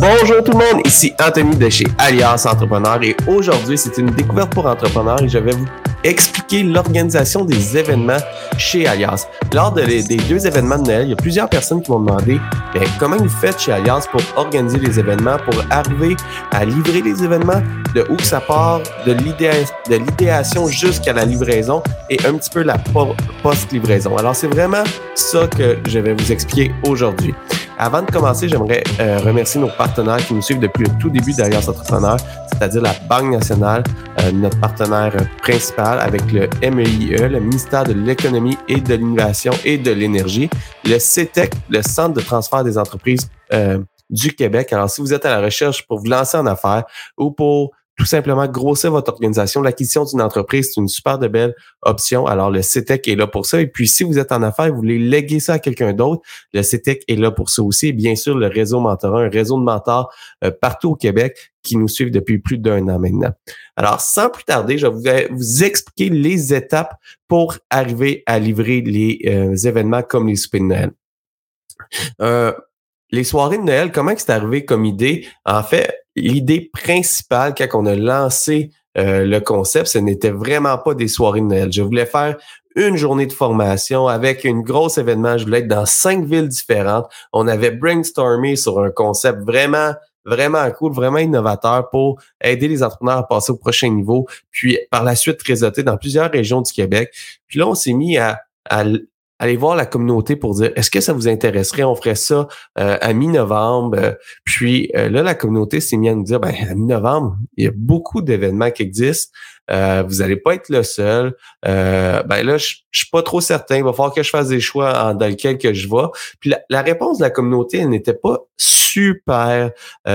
Bonjour tout le monde, ici Anthony de chez Alias Entrepreneur et aujourd'hui c'est une découverte pour entrepreneurs et je vais vous expliquer l'organisation des événements chez Alias. Lors de des deux événements de Noël, il y a plusieurs personnes qui m'ont demandé bien, comment vous faites chez Alias pour organiser les événements, pour arriver à livrer les événements, de où que ça part, de l'idéation jusqu'à la livraison et un petit peu la post-livraison. Alors c'est vraiment ça que je vais vous expliquer aujourd'hui. Avant de commencer, j'aimerais euh, remercier nos partenaires qui nous suivent depuis le tout début d'Alliance Entrepreneur, c'est-à-dire la Banque nationale, euh, notre partenaire principal avec le MEIE, le ministère de l'Économie et de l'Innovation et de l'Énergie, le CETEC, le Centre de transfert des entreprises euh, du Québec. Alors, si vous êtes à la recherche pour vous lancer en affaires ou pour tout simplement grossir votre organisation. L'acquisition d'une entreprise, c'est une super de belle option. Alors, le CETEC est là pour ça. Et puis, si vous êtes en affaires vous voulez léguer ça à quelqu'un d'autre, le CETEC est là pour ça aussi. Et bien sûr, le réseau mentorat, un réseau de mentors euh, partout au Québec qui nous suivent depuis plus d'un an maintenant. Alors, sans plus tarder, je vais vous expliquer les étapes pour arriver à livrer les euh, événements comme les soupers de Noël. Euh, les soirées de Noël, comment c'est arrivé comme idée? En fait, l'idée principale quand on a lancé euh, le concept, ce n'était vraiment pas des soirées de Noël. Je voulais faire une journée de formation avec une grosse événement. Je voulais être dans cinq villes différentes. On avait brainstormé sur un concept vraiment vraiment cool, vraiment innovateur pour aider les entrepreneurs à passer au prochain niveau, puis par la suite réseauter dans plusieurs régions du Québec. Puis là, on s'est mis à, à, allez voir la communauté pour dire est-ce que ça vous intéresserait, on ferait ça euh, à mi-novembre. puis euh, là, la communauté s'est mise à nous dire ben, à mi-novembre, il y a beaucoup d'événements qui existent. Euh, vous n'allez pas être le seul. ben là, je, suis pas trop certain. Il va falloir que je fasse des choix dans lequel que je vais. Puis la, la réponse de la communauté, elle n'était pas super,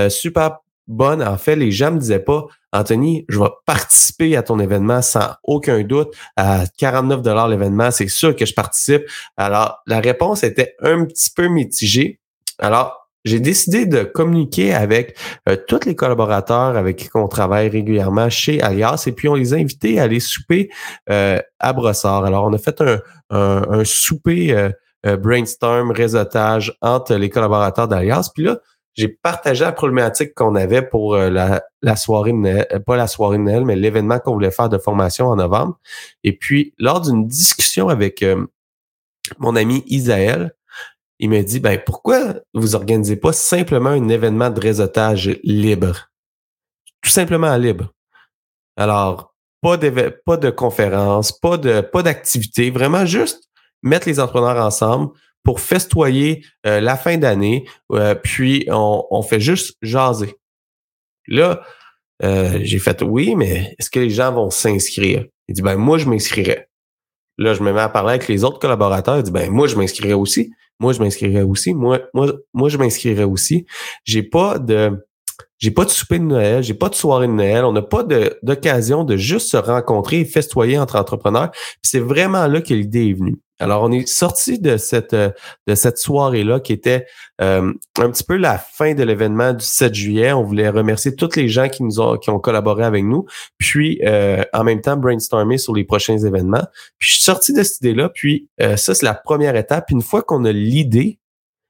super bonne. En fait, les gens me disaient pas Anthony, je vais participer à ton événement sans aucun doute. À 49 dollars l'événement, c'est sûr que je participe. Alors, la réponse était un petit peu mitigée. Alors, j'ai décidé de communiquer avec euh, tous les collaborateurs avec qui on travaille régulièrement chez Alias et puis on les a invités à aller souper euh, à Brossard. Alors, on a fait un, un, souper euh, brainstorm, réseautage entre les collaborateurs d'Alias. Puis là, j'ai partagé la problématique qu'on avait pour euh, la, soirée de Noël, euh, pas la soirée de Noël, mais l'événement qu'on voulait faire de formation en novembre. Et puis, lors d'une discussion avec euh, mon ami Isaël, il m'a dit, ben, pourquoi vous organisez pas simplement un événement de réseautage libre? Tout simplement libre. Alors, pas de, pas de conférence, pas de, pas d'activité, vraiment juste mettre les entrepreneurs ensemble, pour festoyer euh, la fin d'année, euh, puis on, fait juste jaser. Là, euh, j'ai fait oui, mais est-ce que les gens vont s'inscrire? Il dit ben moi je m'inscrirais. Là, je me mets à parler avec les autres collaborateurs. Il dit ben moi je m'inscrirais aussi. Moi je m'inscrirais aussi. Moi moi moi je m'inscrirais aussi. J'ai pas de j'ai pas de souper de Noël, j'ai pas de soirée de Noël, on n'a pas d'occasion de, juste se rencontrer et festoyer entre entrepreneurs. c'est vraiment là que l'idée est venue. Alors, on est sorti de cette de cette soirée-là qui était euh, un petit peu la fin de l'événement du 7 juillet. On voulait remercier tous les gens qui nous ont qui ont collaboré avec nous, puis euh, en même temps brainstormer sur les prochains événements. Puis je suis sorti de cette idée-là, puis euh, ça, c'est la première étape. Puis une fois qu'on a l'idée,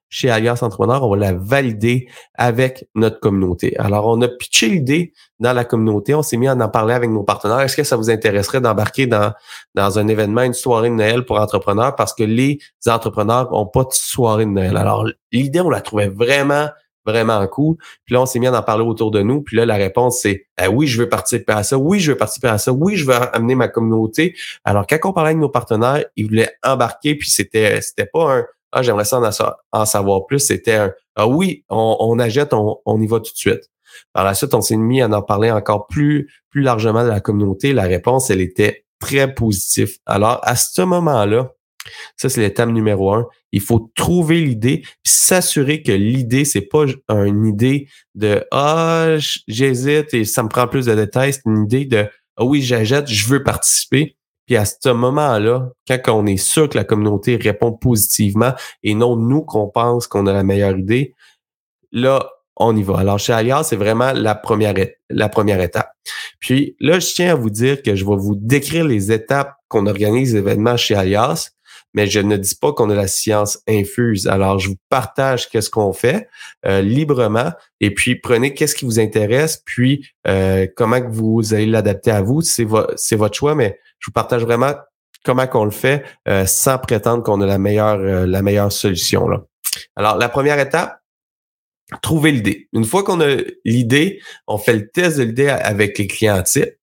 chez Alliance Entrepreneur, on va la valider avec notre communauté. Alors, on a pitché l'idée dans la communauté, on s'est mis à en parler avec nos partenaires. Est-ce que ça vous intéresserait d'embarquer dans, dans un événement, une soirée de Noël pour entrepreneurs? Parce que les entrepreneurs n'ont pas de soirée de Noël. Alors, l'idée, on la trouvait vraiment, vraiment cool. Puis là, on s'est mis à en parler autour de nous. Puis là, la réponse, c'est ben oui, je veux participer à ça. Oui, je veux participer à ça. Oui, je veux amener ma communauté. Alors, quand on parlait avec nos partenaires, ils voulaient embarquer. Puis c'était, c'était pas un ah, j'aimerais ça en, savoir plus. C'était un Ah oui, on, on achète, on, on y va tout de suite. Par la suite, on s'est mis à en parler encore plus, plus largement de la communauté. La réponse, elle était très positive. Alors, à ce moment-là, ça, c'est l'étape numéro un. Il faut trouver l'idée, puis s'assurer que l'idée, c'est pas une idée de Ah, j'hésite et ça me prend plus de détails. C'est une idée de Ah oui, j'achète, je veux participer. Puis à ce moment-là, quand on est sûr que la communauté répond positivement et non nous qu'on pense qu'on a la meilleure idée, là, on y va. Alors chez Alias, c'est vraiment la première, la première étape. Puis là, je tiens à vous dire que je vais vous décrire les étapes qu'on organise événements chez Alias, mais je ne dis pas qu'on a la science infuse. Alors, je vous partage qu'est-ce qu'on fait euh, librement et puis prenez qu'est-ce qui vous intéresse, puis euh, comment que vous allez l'adapter à vous. C'est, c'est votre choix, mais je vous partage vraiment comment qu'on le fait euh, sans prétendre qu'on a la meilleure, la meilleure solution. Là. Alors, la première étape, trouver l'idée. Une fois qu'on a l'idée, on fait le test de l'idée avec les clients types.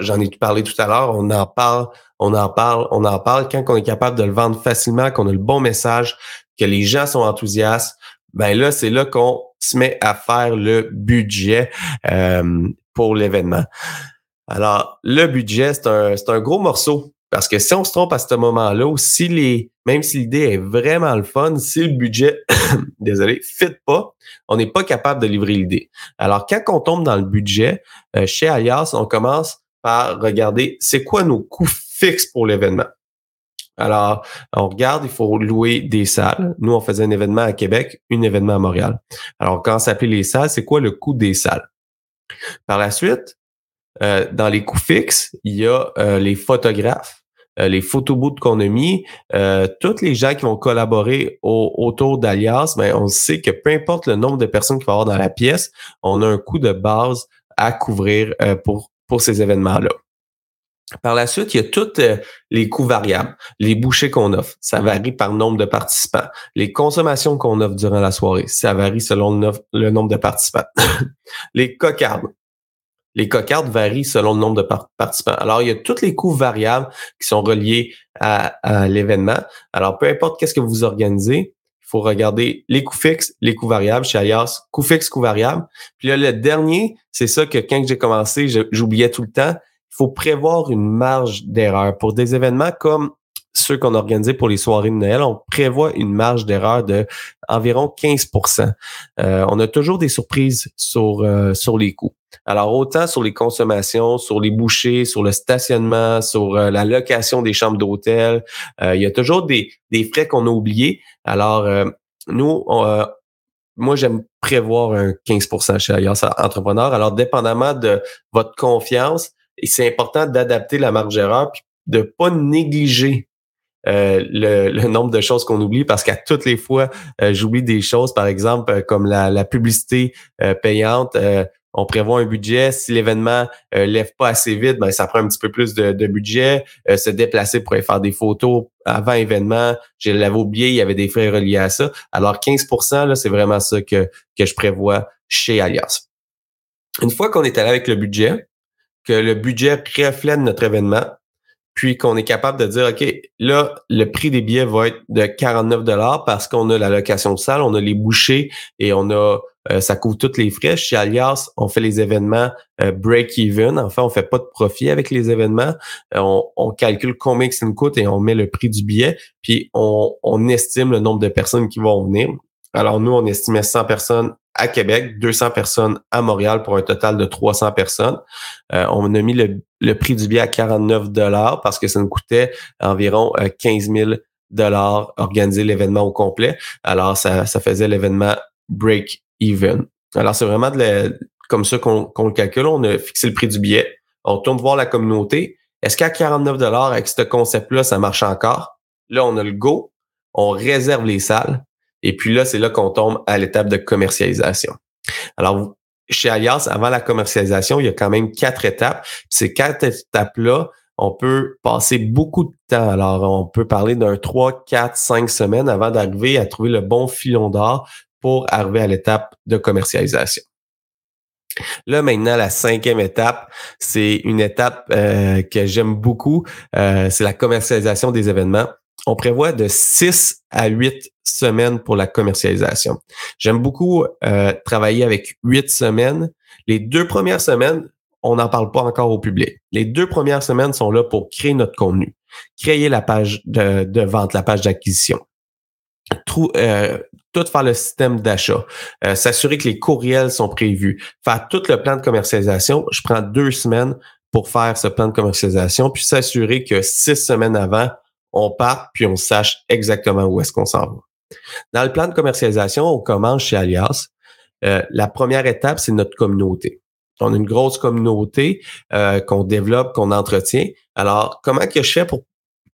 j'en ai parlé tout à l'heure, on en parle on en parle, on en parle. Quand on est capable de le vendre facilement, qu'on a le bon message, que les gens sont enthousiastes, ben là, c'est là qu'on se met à faire le budget euh, pour l'événement. Alors, le budget, c'est un, un gros morceau. Parce que si on se trompe à ce moment-là, si les, même si l'idée est vraiment le fun, si le budget, désolé, fit pas, on n'est pas capable de livrer l'idée. Alors, quand on tombe dans le budget, euh, chez Alias, on commence par regarder c'est quoi nos coûts fixe pour l'événement. Alors, on regarde, il faut louer des salles. Nous, on faisait un événement à Québec, un événement à Montréal. Alors, quand s'appelait les salles, c'est quoi le coût des salles? Par la suite, euh, dans les coûts fixes, il y a euh, les photographes, euh, les photobooths qu'on a mis, tous les gens qui vont collaborer autour d'Alias, mais ben, on sait que peu importe le nombre de personnes qu'il va y avoir dans la pièce, on a un coût de base à couvrir pour, pour ces événements-là. Par la suite, il y a tous euh, les coûts variables, les bouchées qu'on offre. Ça varie par nombre de participants. Les consommations qu'on offre durant la soirée, ça varie selon le, nombre de participants. les cocardes. Les cocardes varient selon le nombre de participants. Alors, il y a tous les coûts variables qui sont reliés à, l'événement. Alors, peu importe qu'est-ce que vous organisez, il faut regarder les coûts fixes, les coûts variables chez Alias, coûts fixes, coûts variables. Puis là, le dernier, c'est ça que quand j'ai commencé, j'oubliais tout le temps, il faut prévoir une marge d'erreur. Pour des événements comme ceux qu'on a organisés pour les soirées de Noël, on prévoit une marge d'erreur de environ 15% euh, On a toujours des surprises sur, euh, sur les coûts. Alors, autant sur les consommations, sur les bouchées, sur le stationnement, sur euh, la location des chambres d'hôtel, il y a toujours des, des frais qu'on a oubliés. Alors, nous, moi, j'aime prévoir un 15% chez Alias Entrepreneur. Alors, dépendamment de votre confiance, et c'est important d'adapter la marge d'erreur puis de pas négliger euh, le, nombre de choses qu'on oublie parce qu'à toutes les fois, euh, j'oublie des choses, par exemple, euh, comme la, publicité payante. on prévoit un budget. Si l'événement lève pas assez vite, ben, ça prend un petit peu plus de, budget. se déplacer pour aller faire des photos avant événement, je l'avais oublié, il y avait des frais reliés à ça. Alors 15% là, c'est vraiment ça que, que je prévois chez Alias. Une fois qu'on est allé avec le budget, que le budget reflète notre événement, puis qu'on est capable de dire, OK, là, le prix des billets va être de 49 dollars parce qu'on a la location de salle, on a les bouchées et on a, euh, ça couvre tous les frais. Chez Alias, on fait les événements euh, break-even. Enfin, on fait pas de profit avec les événements. Euh, on, on, calcule combien que ça nous coûte et on met le prix du billet, puis on, on estime le nombre de personnes qui vont venir. Alors, nous, on estimait 100 personnes à Québec, 200 personnes à Montréal pour un total de 300 personnes. Euh, on a mis le, prix du billet à 49 dollars parce que ça nous coûtait environ 15 000 dollars organiser l'événement au complet. Alors, ça, ça faisait l'événement break-even. Alors, c'est vraiment de comme ça qu'on le calcule. On a fixé le prix du billet. On tourne voir la communauté. Est-ce qu'à 49 dollars avec ce concept-là, ça marche encore? Là, on a le go. On réserve les salles. Et puis là, c'est là qu'on tombe à l'étape de commercialisation. Alors, chez Alias, avant la commercialisation, il y a quand même quatre étapes. Ces quatre étapes-là, on peut passer beaucoup de temps. Alors, on peut parler d'un 3, 4, 5 semaines avant d'arriver à trouver le bon filon d'or pour arriver à l'étape de commercialisation. Là, maintenant, la cinquième étape, c'est une étape euh, que j'aime beaucoup. Euh, c'est la commercialisation des événements on prévoit de 6 à 8 semaines pour la commercialisation. J'aime beaucoup euh, travailler avec 8 semaines. Les deux premières semaines, on n'en parle pas encore au public. Les deux premières semaines sont là pour créer notre contenu, créer la page de, vente, la page d'acquisition. Tout, euh, tout faire le système d'achat, euh, s'assurer que les courriels sont prévus, faire tout le plan de commercialisation. Je prends deux semaines pour faire ce plan de commercialisation, puis s'assurer que six semaines avant, on part puis on sache exactement où est-ce qu'on s'en va. Dans le plan de commercialisation, on commence chez Alias. Euh, la première étape, c'est notre communauté. on a une grosse communauté euh, qu'on développe, qu'on entretient. Alors, comment que je fais pour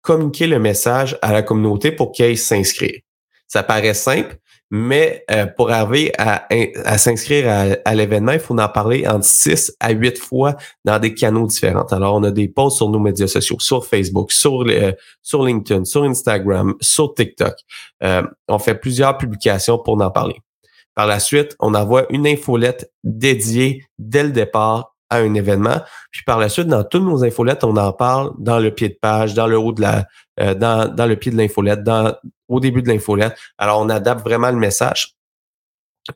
communiquer le message à la communauté pour qu'ils s'inscrivent? Ça paraît simple, mais euh, pour arriver à, à s'inscrire à, l'événement, il faut en parler entre 6 à 8 fois dans des canaux différents. Alors, on a des posts sur nos médias sociaux, sur Facebook, sur, euh, sur LinkedIn, sur Instagram, sur TikTok. Euh, on fait plusieurs publications pour en parler. Par la suite, on envoie une infolette dédiée dès le départ à un événement. Puis par la suite, dans toutes nos infolettes, on en parle dans le pied de page, dans le haut de la, dans, dans le pied de l'infolette, dans, au début de l'infolette. Alors, on adapte vraiment le message.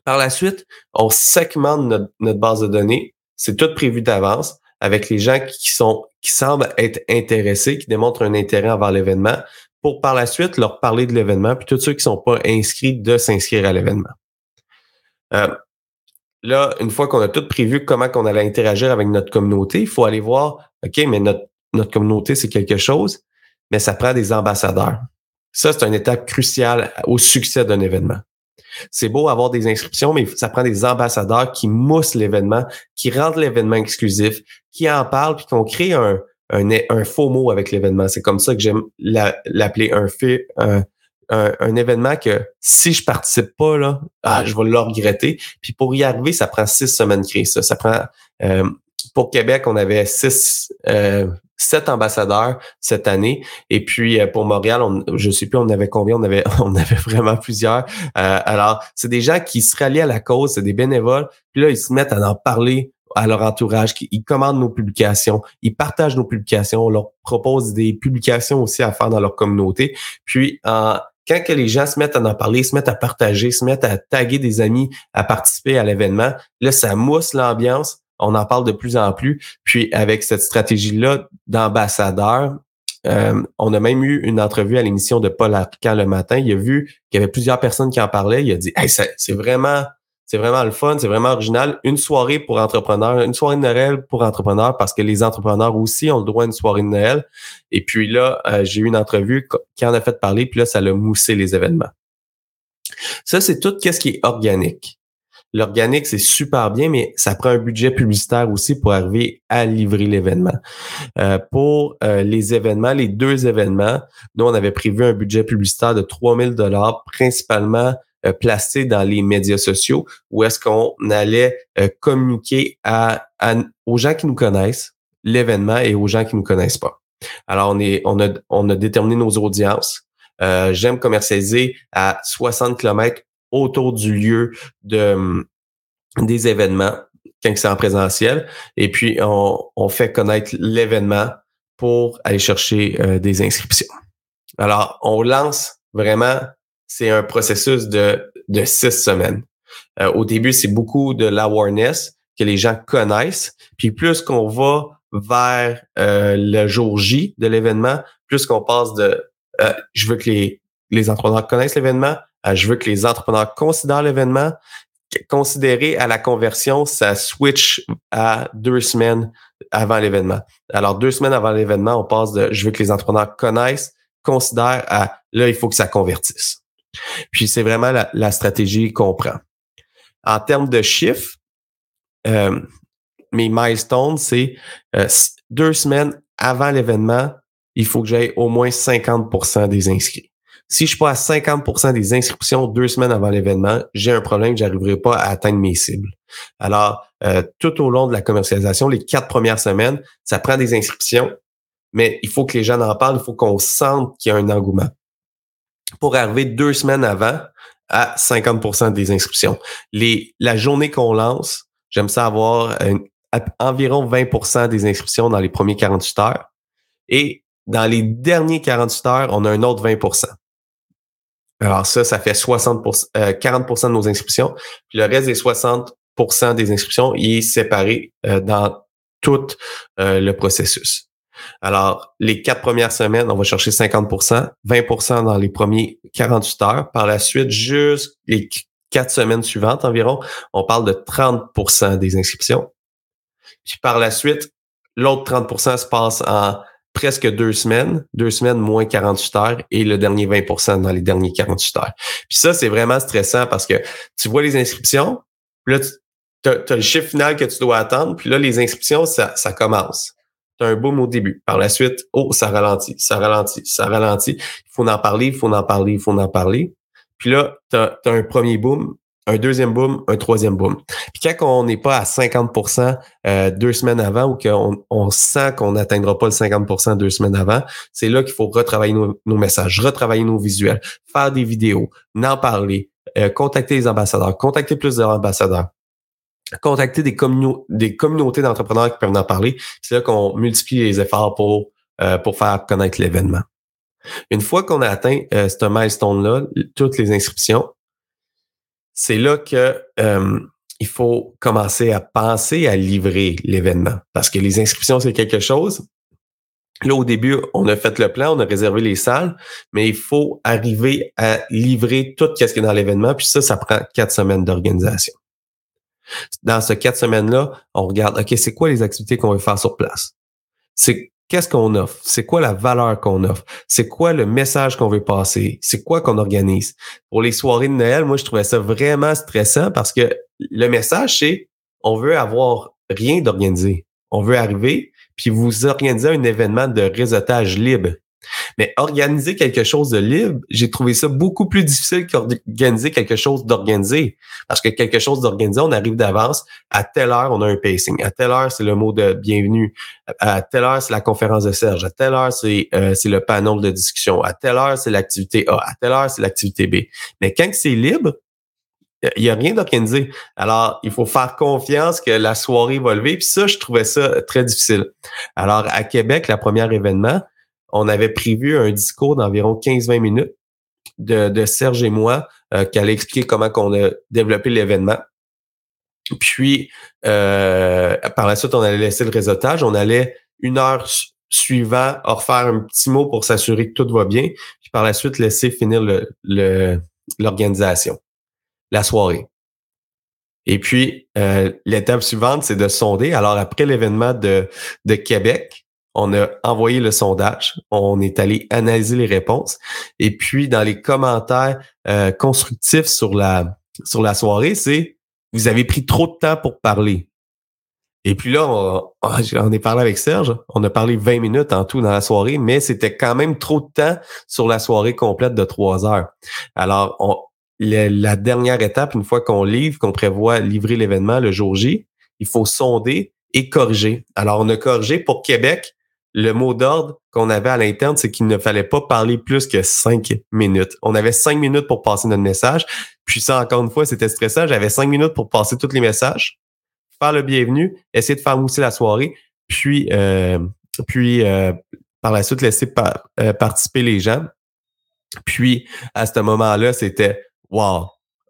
Par la suite, on segmente notre, base de données. C'est tout prévu d'avance avec les gens qui sont qui semblent être intéressés, qui démontrent un intérêt envers l'événement, pour par la suite leur parler de l'événement, puis tous ceux qui sont pas inscrits de s'inscrire à l'événement. Euh, là, une fois qu'on a tout prévu comment qu'on allait interagir avec notre communauté, il faut aller voir, OK, mais notre, notre communauté, c'est quelque chose, mais ça prend des ambassadeurs. Ça, c'est une étape cruciale au succès d'un événement. C'est beau avoir des inscriptions, mais ça prend des ambassadeurs qui moussent l'événement, qui rendent l'événement exclusif, qui en parlent, puis qu'on crée un, un, faux mot avec l'événement. C'est comme ça que j'aime l'appeler un fait, un, un, événement que si je participe pas, là, ah, je vais le regretter. Puis pour y arriver, ça prend six semaines de créer ça. Ça prend euh, pour Québec, on avait six, euh, sept ambassadeurs cette année. Et puis euh, pour Montréal, on, je sais plus, on avait combien, on avait, on avait vraiment plusieurs. Euh, alors, c'est des gens qui se rallient à la cause, c'est des bénévoles. Puis là, ils se mettent à en parler à leur entourage, ils commandent nos publications, ils partagent nos publications, on leur propose des publications aussi à faire dans leur communauté. Puis quand que les gens se mettent à en parler, se mettent à partager, se mettent à taguer des amis à participer à l'événement, là, ça mousse l'ambiance on en parle de plus en plus. Puis avec cette stratégie-là d'ambassadeur, euh, on a même eu une entrevue à l'émission de Paul Arcan le matin. Il a vu qu'il y avait plusieurs personnes qui en parlaient. Il a dit hey, c'est vraiment, c'est vraiment le fun, c'est vraiment original. Une soirée pour entrepreneurs, une soirée de Noël pour entrepreneurs parce que les entrepreneurs aussi ont le droit à une soirée de Noël. Et puis là, euh, j'ai eu une entrevue qui en a fait parler, puis là, ça l'a moussé les événements. Ça, c'est tout ce qui est organique. L'organique, c'est super bien, mais ça prend un budget publicitaire aussi pour arriver à livrer l'événement. Euh, pour euh, les événements, les deux événements, nous, on avait prévu un budget publicitaire de 3000 dollars, principalement euh, placé dans les médias sociaux, où est-ce qu'on allait communiquer à, aux gens qui nous connaissent l'événement et aux gens qui ne nous connaissent pas. Alors, on, est, a déterminé nos audiences. J'aime commercialiser à 60 km autour du lieu de, des événements quand c'est en présentiel. Et puis, on, fait connaître l'événement pour aller chercher euh, des inscriptions. Alors, on lance vraiment, c'est un processus de, de six semaines. Euh, au début, c'est beaucoup de l'awareness que les gens connaissent. Puis plus qu'on va vers euh, le jour J de l'événement, plus qu'on passe de je veux que les, les entrepreneurs connaissent l'événement euh, je veux que les entrepreneurs considèrent l'événement. Considérer à la conversion, ça switch à deux semaines avant l'événement. Alors, deux semaines avant l'événement, on passe de je veux que les entrepreneurs connaissent, considèrent à là, il faut que ça convertisse. Puis c'est vraiment la, stratégie qu'on prend. En termes de chiffres, euh, mes milestones, c'est euh, deux semaines avant l'événement, il faut que j'aie au moins 50% des inscrits. Si je suis pas à 50% des inscriptions deux semaines avant l'événement, j'ai un problème, j'arriverai pas à atteindre mes cibles. Alors, euh, tout au long de la commercialisation, les quatre premières semaines, ça prend des inscriptions, mais il faut que les gens en parlent, il faut qu'on sente qu'il y a un engouement. Pour arriver deux semaines avant à 50% des inscriptions. Les, la journée qu'on lance, j'aime ça avoir environ 20% des inscriptions dans les premiers 48 heures. Et dans les derniers 48 heures, on a un autre 20 alors ça, ça fait 60 40% euh, de nos inscriptions. Puis le reste des 60% des inscriptions, il est séparé euh, dans tout euh, le processus. Alors, les quatre premières semaines, on va chercher 50% 20% dans les premiers 48 heures. Par la suite, juste les quatre semaines suivantes environ, on parle de 30% des inscriptions. Puis par la suite, l'autre 30% se passe en presque deux semaines, deux semaines moins 48 heures et le dernier 20% dans les derniers 48 heures. Puis ça, c'est vraiment stressant parce que tu vois les inscriptions, là, tu as, le chiffre final que tu dois attendre, puis là, les inscriptions, ça, ça commence. Tu as un boom au début. Par la suite, oh, ça ralentit, ça ralentit, ça ralentit. Il faut en parler, il faut en parler, il faut en parler. Puis là, tu as, un premier boom, un deuxième boom, un troisième boom. Puis quand on n'est pas à 50% euh, deux semaines avant ou qu'on on sent qu'on n'atteindra pas le 50% deux semaines avant, c'est là qu'il faut retravailler nos, messages, retravailler nos visuels, faire des vidéos, en parler, euh, contacter les ambassadeurs, contacter plus d'ambassadeurs contacter des, des communautés d'entrepreneurs qui peuvent en parler. C'est là qu'on multiplie les efforts pour, euh, pour faire connaître l'événement. Une fois qu'on a atteint euh, ce milestone-là, toutes les inscriptions, c'est là que euh, il faut commencer à penser à livrer l'événement. Parce que les inscriptions, c'est quelque chose. Là, au début, on a fait le plan, on a réservé les salles, mais il faut arriver à livrer tout ce qui est dans l'événement. Puis ça, ça prend quatre semaines d'organisation. Dans ce quatre semaines-là, on regarde, OK, c'est quoi les activités qu'on veut faire sur place? C'est qu'est-ce qu'on offre? C'est quoi la valeur qu'on offre? C'est quoi le message qu'on veut passer? C'est quoi qu'on organise? Pour les soirées de Noël, moi, je trouvais ça vraiment stressant parce que le message, c'est on veut avoir rien d'organisé. On veut arriver, puis vous organiser un événement de réseautage libre. Mais organiser quelque chose de libre, j'ai trouvé ça beaucoup plus difficile qu'organiser quelque chose d'organisé. Parce que quelque chose d'organisé, on arrive d'avance. À telle heure, on a un pacing. À telle heure, c'est le mot de bienvenue. À telle heure, c'est la conférence de Serge. À telle heure, c'est euh, le panneau de discussion. À telle heure, c'est l'activité A. À telle heure, c'est l'activité B. Mais quand c'est libre, il n'y a rien d'organisé. Alors, il faut faire confiance que la soirée va lever. Puis ça, je trouvais ça très difficile. Alors, à Québec, le premier événement, on avait prévu un discours d'environ 15-20 minutes de, Serge et moi euh, qui allait expliquer comment on a développé l'événement. Puis, euh, par la suite, on allait laisser le réseautage. On allait une heure suivant refaire un petit mot pour s'assurer que tout va bien. Puis par la suite, laisser finir l'organisation, la soirée. Et puis, euh, l'étape suivante, c'est de sonder. Alors, après l'événement de, de Québec, on a envoyé le sondage, on est allé analyser les réponses. Et puis, dans les commentaires euh, constructifs sur la, sur la soirée, c'est vous avez pris trop de temps pour parler. Et puis là, on, est parlé avec Serge. On a parlé 20 minutes en tout dans la soirée, mais c'était quand même trop de temps sur la soirée complète de trois heures. Alors, on, la dernière étape, une fois qu'on livre, qu'on prévoit livrer l'événement le jour J, il faut sonder et corriger. Alors, on a corrigé pour Québec le mot d'ordre qu'on avait à l'interne, c'est qu'il ne fallait pas parler plus que cinq minutes. On avait cinq minutes pour passer notre message. Puis ça, encore une fois, c'était stressant. J'avais cinq minutes pour passer tous les messages, faire le bienvenu, essayer de faire mousser la soirée, puis, euh, puis euh, par la suite laisser euh, participer les gens. Puis à ce moment-là, c'était wow,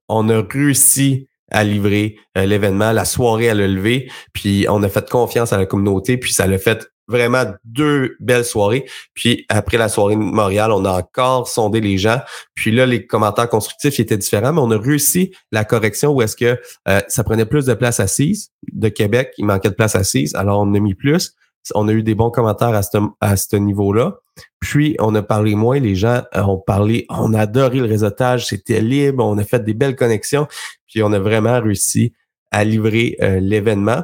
on a réussi à livrer l'événement, la soirée à le lever, puis on a fait confiance à la communauté, puis ça l'a fait vraiment deux belles soirées. Puis après la soirée de Montréal, on a encore sondé les gens. Puis là, les commentaires constructifs étaient différents, mais on a réussi la correction où est-ce que euh, ça prenait plus de place assise. De Québec, il manquait de place assise, alors on a mis plus. On a eu des bons commentaires à ce, niveau-là. Puis, on a parlé moins. Les gens euh, ont parlé, on a adoré le réseautage, c'était libre, on a fait des belles connexions. Puis, on a vraiment réussi à livrer euh, l'événement.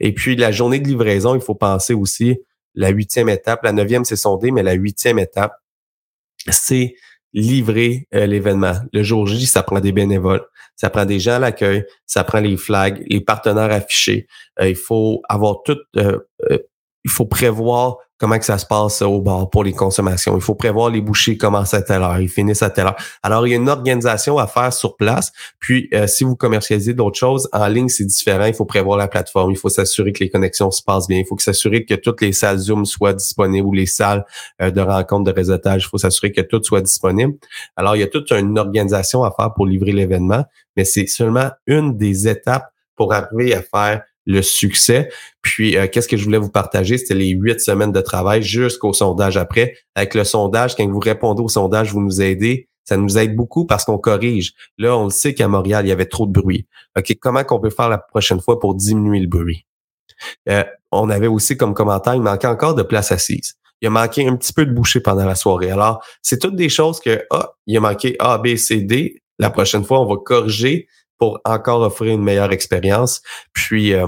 Et puis, la journée de livraison, il faut penser aussi la huitième étape. La neuvième, c'est sondé, mais la huitième étape, c'est livrer euh, l'événement. Le jour J, ça prend des bénévoles, ça prend des gens à l'accueil, ça prend les flags, les partenaires affichés. Euh, il faut avoir tout, euh, il faut prévoir comment que ça se passe au bar pour les consommations. Il faut prévoir les bouchées commencent à telle heure, ils finissent à telle heure. Alors, il y a une organisation à faire sur place. Puis, euh, si vous commercialisez d'autres choses, en ligne, c'est différent. Il faut prévoir la plateforme. Il faut s'assurer que les connexions se passent bien. Il faut s'assurer que toutes les salles Zoom soient disponibles ou les salles euh, de rencontre de réseautage. Il faut s'assurer que tout soit disponible. Alors, il y a toute une organisation à faire pour livrer l'événement, mais c'est seulement une des étapes pour arriver à faire le succès. Puis, euh, qu'est-ce que je voulais vous partager? C'était les huit semaines de travail jusqu'au sondage après. Avec le sondage, quand vous répondez au sondage, vous nous aidez. Ça nous aide beaucoup parce qu'on corrige. Là, on le sait qu'à Montréal, il y avait trop de bruit. OK, comment qu'on peut faire la prochaine fois pour diminuer le bruit? Euh, on avait aussi comme commentaire, il manquait encore de place assise. Il a manqué un petit peu de boucher pendant la soirée. Alors, c'est toutes des choses que, ah, il a manqué A, B, C, D. La prochaine fois, on va corriger pour encore offrir une meilleure expérience. Puis euh,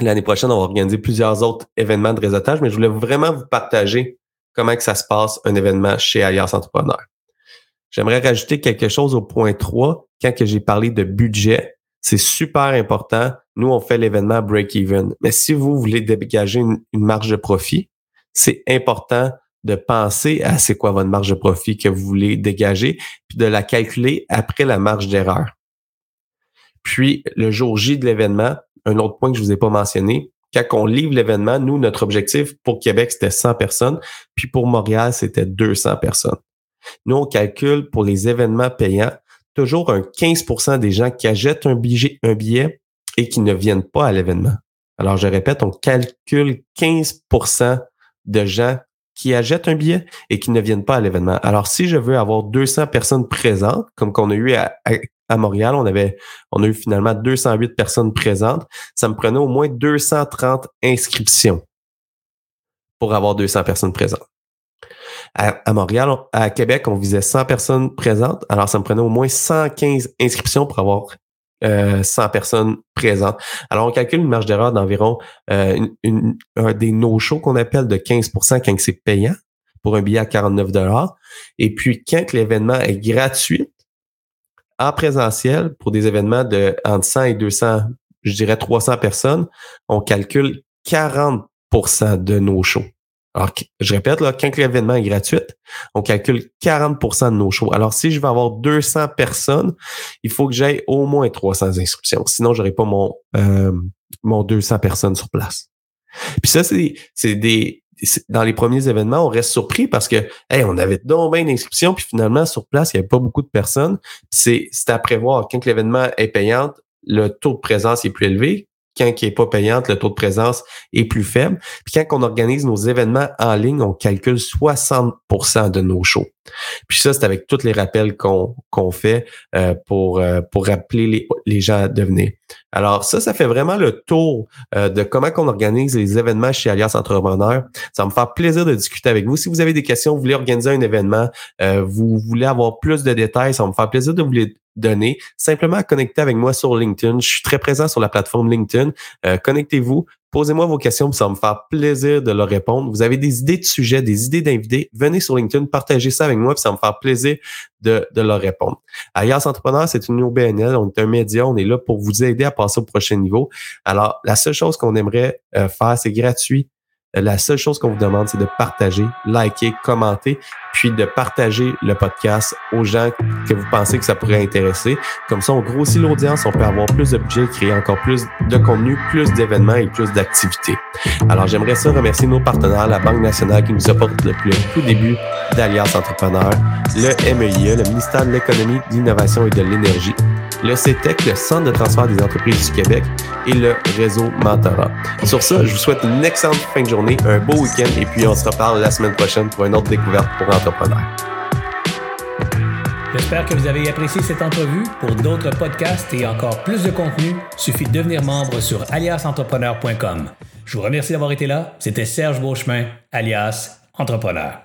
l'année prochaine, on va organiser plusieurs autres événements de réseautage, mais je voulais vraiment vous partager comment que ça se passe un événement chez Alliance Entrepreneur. J'aimerais rajouter quelque chose au point 3 quand que j'ai parlé de budget. C'est super important. Nous, on fait l'événement break-even. Mais si vous voulez dégager une, marge de profit, c'est important de penser à c'est quoi votre marge de profit que vous voulez dégager, puis de la calculer après la marge d'erreur. Puis, le jour J de l'événement, un autre point que je vous ai pas mentionné, quand on livre l'événement, nous, notre objectif pour Québec, c'était 100 personnes, puis pour Montréal, c'était 200 personnes. Nous, on calcule pour les événements payants toujours un 15% des gens qui achètent un billet, et qui ne viennent pas à l'événement. Alors, je répète, on calcule 15% de gens qui achètent un billet et qui ne viennent pas à l'événement. Alors, si je veux avoir 200 personnes présentes, comme qu'on a eu à Montréal, on avait, on a eu finalement 208 personnes présentes. Ça me prenait au moins 230 inscriptions pour avoir 200 personnes présentes. À, Montréal, à Québec, on visait 100 personnes présentes. Alors, ça me prenait au moins 115 inscriptions pour avoir 100 euh, personnes présentes. Alors, on calcule une marge d'erreur d'environ euh, un des no-shows qu'on appelle de 15% quand c'est payant pour un billet à 49 Et puis, quand l'événement est gratuit, en présentiel, pour des événements de entre 100 et 200, je dirais 300 personnes, on calcule 40% de nos shows. Alors, je répète, là, quand l'événement est gratuit, on calcule 40% de nos shows. Alors, si je veux avoir 200 personnes, il faut que j'aille au moins 300 inscriptions. Sinon, j'aurai pas mon, euh, mon 200 personnes sur place. Puis ça, c'est des, dans les premiers événements, on reste surpris parce que hey, on avait donc bien d'inscriptions, puis finalement, sur place, il n'y avait pas beaucoup de personnes. C'est à prévoir. Quand l'événement est payant, le taux de présence est plus élevé quand qui est pas payante, le taux de présence est plus faible. Puis quand on organise nos événements en ligne, on calcule 60% de nos shows. Puis ça, c'est avec tous les rappels qu'on qu'on fait euh, pour, euh, pour rappeler les, les gens à devenir. Alors ça, ça fait vraiment le tour euh, de comment qu'on organise les événements chez Alias Entrepreneur. Ça va me faire plaisir de discuter avec vous. Si vous avez des questions, vous voulez organiser un événement, vous voulez avoir plus de détails, ça va me faire plaisir de vous les donner. Simplement connecter avec moi sur LinkedIn. Je suis très présent sur la plateforme LinkedIn. Connectez-vous. Posez-moi vos questions, ça va me faire plaisir de leur répondre. Vous avez des idées de sujets, des idées d'invités, venez sur LinkedIn, partagez ça avec moi, puis ça va me faire plaisir de, de leur répondre. Alias Entrepreneur, c'est une OBNL, on est un média, on est là pour vous aider à passer au prochain niveau. Alors, la seule chose qu'on aimerait euh, faire, c'est gratuit, la seule chose qu'on vous demande, c'est de partager, liker, commenter, puis de partager le podcast aux gens que vous pensez que ça pourrait intéresser. Comme ça, on grossit l'audience, on peut avoir plus de budget, créer encore plus de contenu, plus d'événements et plus d'activités. Alors, j'aimerais ça remercier nos partenaires, la Banque nationale qui nous apporte depuis le tout début d'Alliance Entrepreneur, le MEIE, le ministère de l'Économie, de l'Innovation et de l'Énergie, le CETEC, le Centre de transfert des entreprises du Québec et le réseau Mentorat. Sur ça, je vous souhaite une excellente fin de journée, un beau week-end et puis on se reparle la semaine prochaine pour une autre découverte pour entrepreneurs. J'espère que vous avez apprécié cette entrevue. Pour d'autres podcasts et encore plus de contenu, suffit de devenir membre sur aliasentrepreneur.com. Je vous remercie d'avoir été là. C'était Serge Beauchemin, alias Entrepreneur.